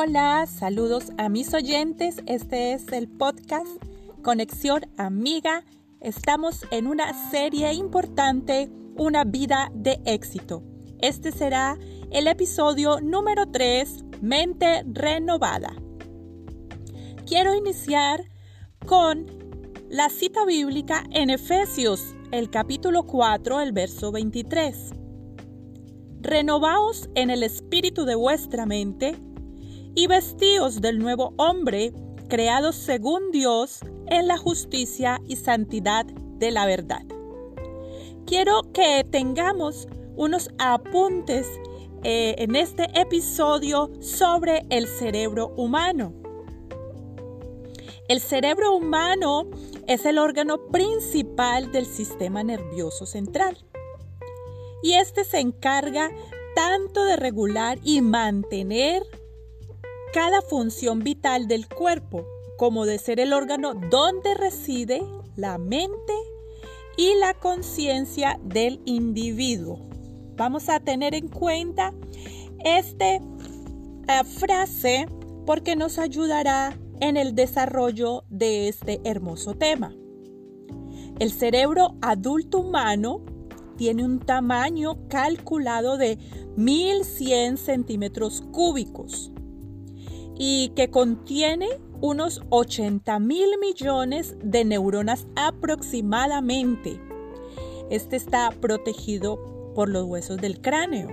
Hola, saludos a mis oyentes. Este es el podcast Conexión Amiga. Estamos en una serie importante, Una vida de éxito. Este será el episodio número 3, Mente renovada. Quiero iniciar con la cita bíblica en Efesios, el capítulo 4, el verso 23. Renovaos en el espíritu de vuestra mente y vestíos del nuevo hombre, creado según Dios en la justicia y santidad de la verdad. Quiero que tengamos unos apuntes eh, en este episodio sobre el cerebro humano. El cerebro humano es el órgano principal del sistema nervioso central y este se encarga tanto de regular y mantener cada función vital del cuerpo, como de ser el órgano donde reside la mente y la conciencia del individuo. Vamos a tener en cuenta esta eh, frase porque nos ayudará en el desarrollo de este hermoso tema. El cerebro adulto humano tiene un tamaño calculado de 1100 centímetros cúbicos y que contiene unos 80 mil millones de neuronas aproximadamente. Este está protegido por los huesos del cráneo.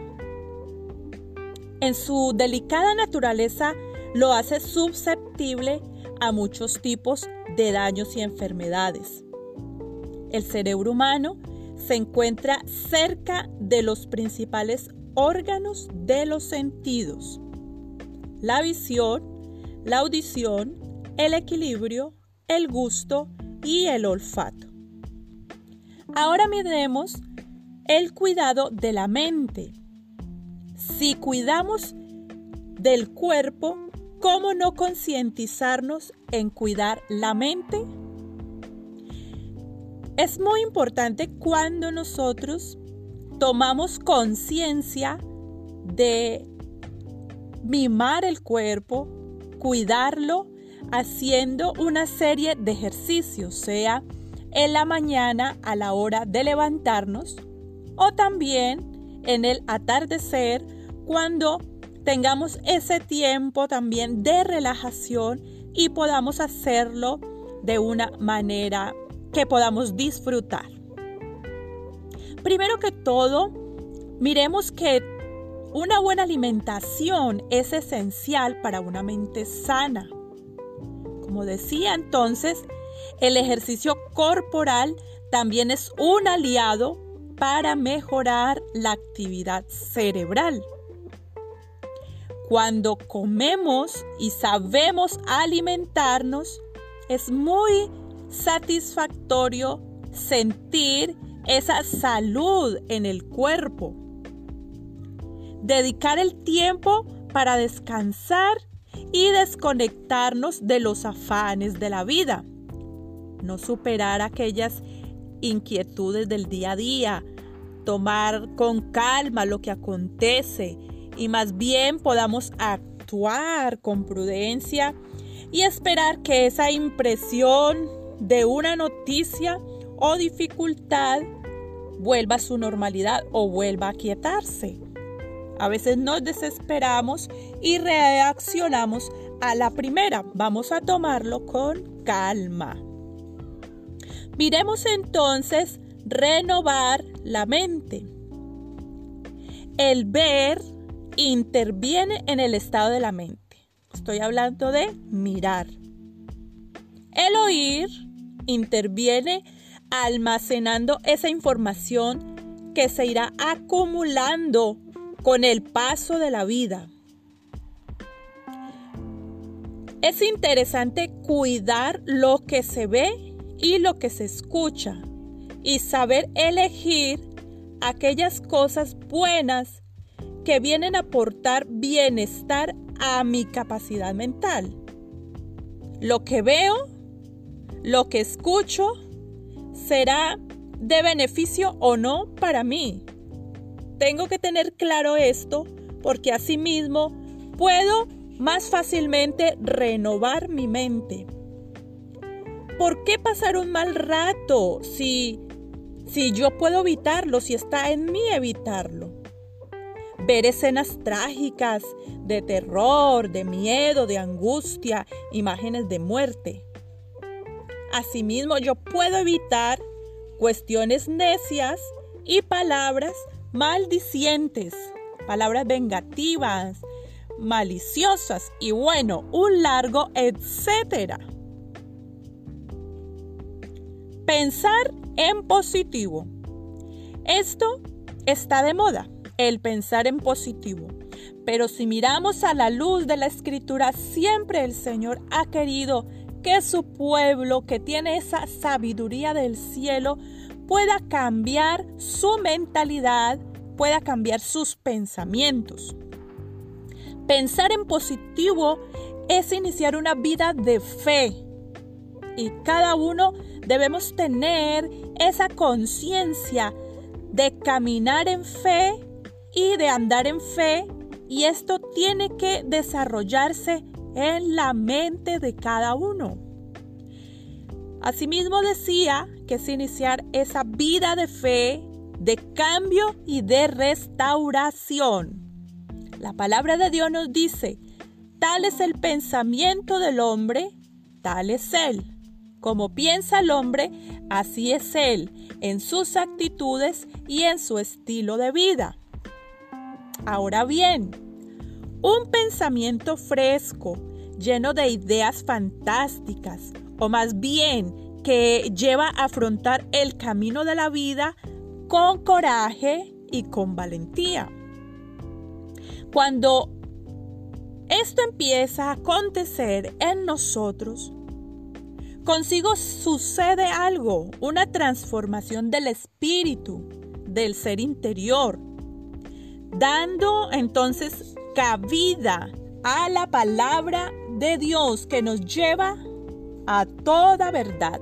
En su delicada naturaleza lo hace susceptible a muchos tipos de daños y enfermedades. El cerebro humano se encuentra cerca de los principales órganos de los sentidos la visión, la audición, el equilibrio, el gusto y el olfato. Ahora miremos el cuidado de la mente. Si cuidamos del cuerpo, ¿cómo no concientizarnos en cuidar la mente? Es muy importante cuando nosotros tomamos conciencia de mimar el cuerpo, cuidarlo, haciendo una serie de ejercicios, sea en la mañana a la hora de levantarnos o también en el atardecer cuando tengamos ese tiempo también de relajación y podamos hacerlo de una manera que podamos disfrutar. Primero que todo, miremos que una buena alimentación es esencial para una mente sana. Como decía entonces, el ejercicio corporal también es un aliado para mejorar la actividad cerebral. Cuando comemos y sabemos alimentarnos, es muy satisfactorio sentir esa salud en el cuerpo dedicar el tiempo para descansar y desconectarnos de los afanes de la vida. No superar aquellas inquietudes del día a día, tomar con calma lo que acontece y más bien podamos actuar con prudencia y esperar que esa impresión de una noticia o dificultad vuelva a su normalidad o vuelva a quietarse. A veces nos desesperamos y reaccionamos a la primera. Vamos a tomarlo con calma. Miremos entonces renovar la mente. El ver interviene en el estado de la mente. Estoy hablando de mirar. El oír interviene almacenando esa información que se irá acumulando con el paso de la vida. Es interesante cuidar lo que se ve y lo que se escucha y saber elegir aquellas cosas buenas que vienen a aportar bienestar a mi capacidad mental. Lo que veo, lo que escucho, será de beneficio o no para mí. Tengo que tener claro esto porque asimismo puedo más fácilmente renovar mi mente. ¿Por qué pasar un mal rato si, si yo puedo evitarlo, si está en mí evitarlo? Ver escenas trágicas de terror, de miedo, de angustia, imágenes de muerte. Asimismo, yo puedo evitar cuestiones necias y palabras maldicientes, palabras vengativas, maliciosas y bueno, un largo etcétera. Pensar en positivo. Esto está de moda, el pensar en positivo. Pero si miramos a la luz de la escritura, siempre el Señor ha querido que su pueblo, que tiene esa sabiduría del cielo, pueda cambiar su mentalidad, pueda cambiar sus pensamientos. Pensar en positivo es iniciar una vida de fe. Y cada uno debemos tener esa conciencia de caminar en fe y de andar en fe. Y esto tiene que desarrollarse en la mente de cada uno. Asimismo decía que es iniciar esa vida de fe, de cambio y de restauración. La palabra de Dios nos dice, tal es el pensamiento del hombre, tal es él. Como piensa el hombre, así es él, en sus actitudes y en su estilo de vida. Ahora bien, un pensamiento fresco, lleno de ideas fantásticas, o más bien que lleva a afrontar el camino de la vida con coraje y con valentía. Cuando esto empieza a acontecer en nosotros, consigo sucede algo, una transformación del espíritu, del ser interior, dando entonces cabida a la palabra de Dios que nos lleva a toda verdad.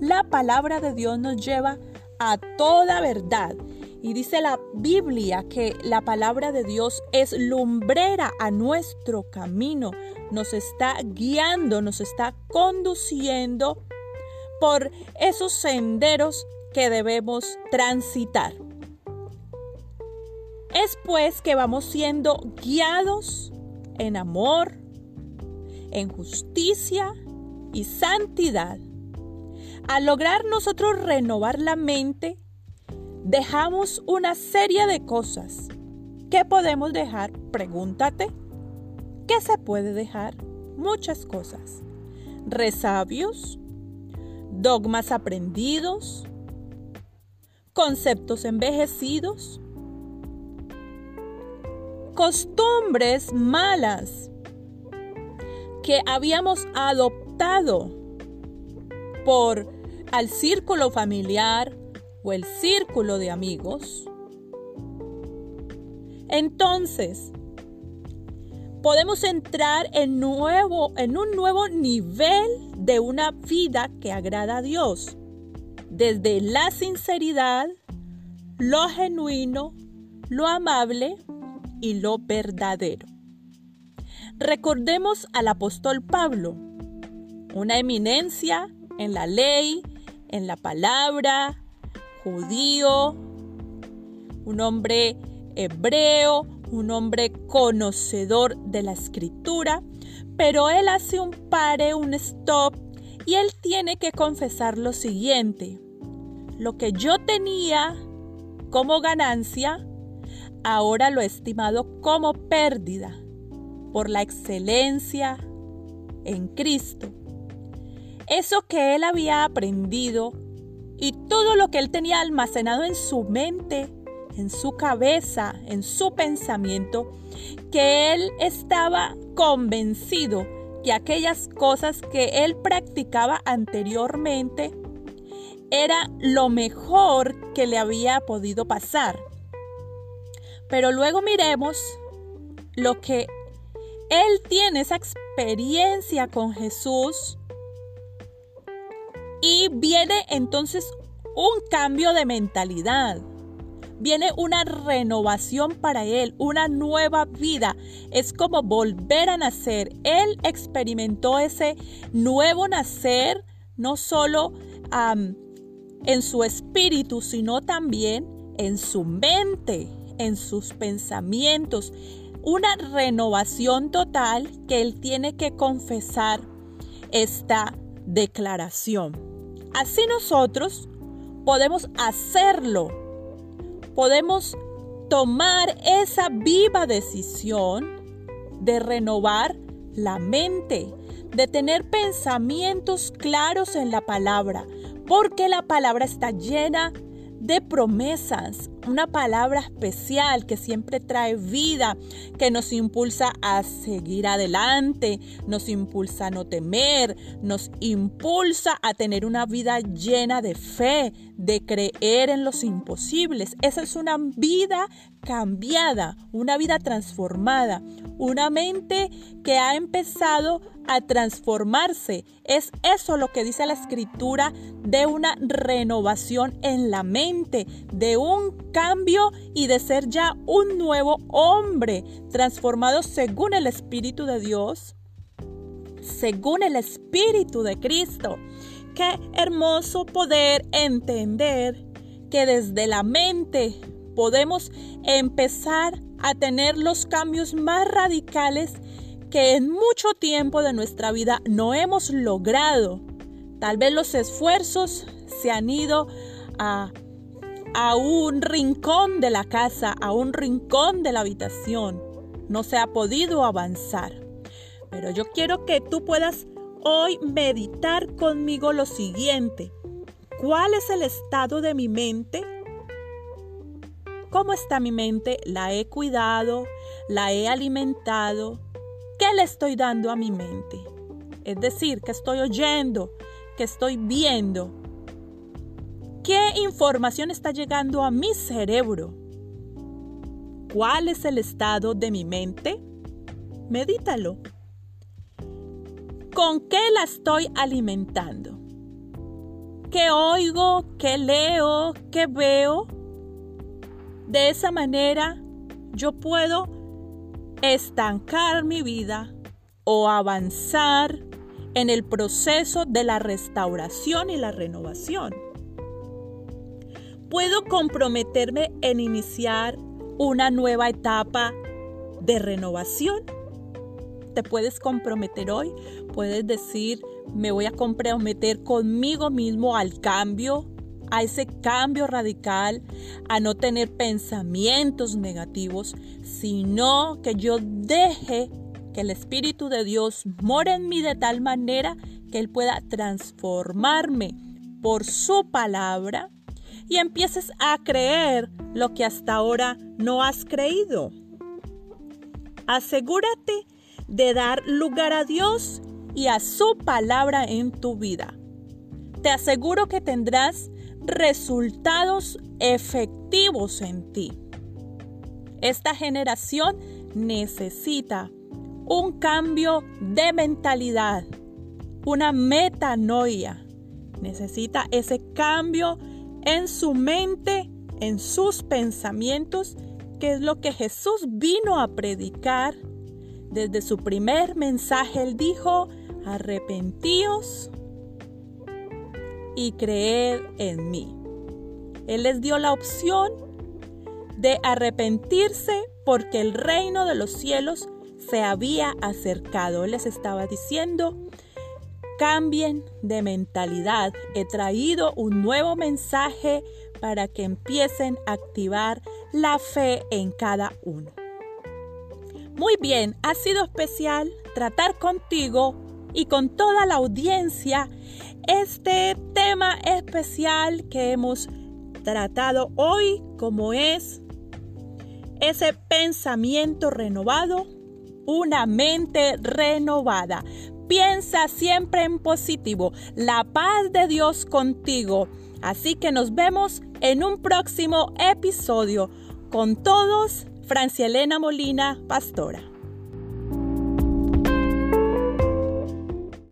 La palabra de Dios nos lleva a toda verdad. Y dice la Biblia que la palabra de Dios es lumbrera a nuestro camino, nos está guiando, nos está conduciendo por esos senderos que debemos transitar. Es pues que vamos siendo guiados en amor, en justicia y santidad. Al lograr nosotros renovar la mente, dejamos una serie de cosas. ¿Qué podemos dejar? Pregúntate. ¿Qué se puede dejar? Muchas cosas. Resabios, dogmas aprendidos, conceptos envejecidos, costumbres malas que habíamos adoptado por al círculo familiar o el círculo de amigos, entonces podemos entrar en, nuevo, en un nuevo nivel de una vida que agrada a Dios, desde la sinceridad, lo genuino, lo amable y lo verdadero. Recordemos al apóstol Pablo, una eminencia en la ley, en la palabra, judío, un hombre hebreo, un hombre conocedor de la escritura, pero él hace un pare, un stop, y él tiene que confesar lo siguiente. Lo que yo tenía como ganancia, ahora lo he estimado como pérdida por la excelencia en Cristo. Eso que él había aprendido y todo lo que él tenía almacenado en su mente, en su cabeza, en su pensamiento, que él estaba convencido que aquellas cosas que él practicaba anteriormente era lo mejor que le había podido pasar. Pero luego miremos lo que él tiene esa experiencia con Jesús y viene entonces un cambio de mentalidad. viene una renovación para él, una nueva vida. Es como volver a nacer. Él experimentó ese nuevo nacer, no solo en su espíritu, sino también en su mente, en sus pensamientos. Una renovación total que él tiene que confesar esta declaración. Así nosotros podemos hacerlo. Podemos tomar esa viva decisión de renovar la mente, de tener pensamientos claros en la palabra, porque la palabra está llena de promesas, una palabra especial que siempre trae vida, que nos impulsa a seguir adelante, nos impulsa a no temer, nos impulsa a tener una vida llena de fe, de creer en los imposibles. Esa es una vida cambiada, una vida transformada, una mente que ha empezado a transformarse. Es eso lo que dice la escritura de una renovación en la mente, de un cambio y de ser ya un nuevo hombre, transformado según el Espíritu de Dios, según el Espíritu de Cristo. Qué hermoso poder entender que desde la mente podemos empezar a tener los cambios más radicales que en mucho tiempo de nuestra vida no hemos logrado. Tal vez los esfuerzos se han ido a, a un rincón de la casa, a un rincón de la habitación. No se ha podido avanzar. Pero yo quiero que tú puedas hoy meditar conmigo lo siguiente. ¿Cuál es el estado de mi mente? ¿Cómo está mi mente? ¿La he cuidado? ¿La he alimentado? ¿Qué le estoy dando a mi mente? Es decir, que estoy oyendo, que estoy viendo. ¿Qué información está llegando a mi cerebro? ¿Cuál es el estado de mi mente? Medítalo. ¿Con qué la estoy alimentando? ¿Qué oigo? ¿Qué leo? ¿Qué veo? De esa manera yo puedo estancar mi vida o avanzar en el proceso de la restauración y la renovación. Puedo comprometerme en iniciar una nueva etapa de renovación. Te puedes comprometer hoy, puedes decir, me voy a comprometer conmigo mismo al cambio, a ese cambio radical, a no tener pensamientos negativos, sino que yo deje que el Espíritu de Dios more en mí de tal manera que Él pueda transformarme por su palabra y empieces a creer lo que hasta ahora no has creído. Asegúrate de dar lugar a Dios y a su palabra en tu vida. Te aseguro que tendrás resultados efectivos en ti. Esta generación necesita un cambio de mentalidad, una metanoia. Necesita ese cambio en su mente, en sus pensamientos, que es lo que Jesús vino a predicar. Desde su primer mensaje, él dijo, arrepentíos y creer en mí. Él les dio la opción de arrepentirse porque el reino de los cielos se había acercado. Él les estaba diciendo, cambien de mentalidad. He traído un nuevo mensaje para que empiecen a activar la fe en cada uno. Muy bien, ha sido especial tratar contigo y con toda la audiencia este tema especial que hemos tratado hoy como es ese pensamiento renovado, una mente renovada. Piensa siempre en positivo, la paz de Dios contigo. Así que nos vemos en un próximo episodio. Con todos, Francia Elena Molina, pastora.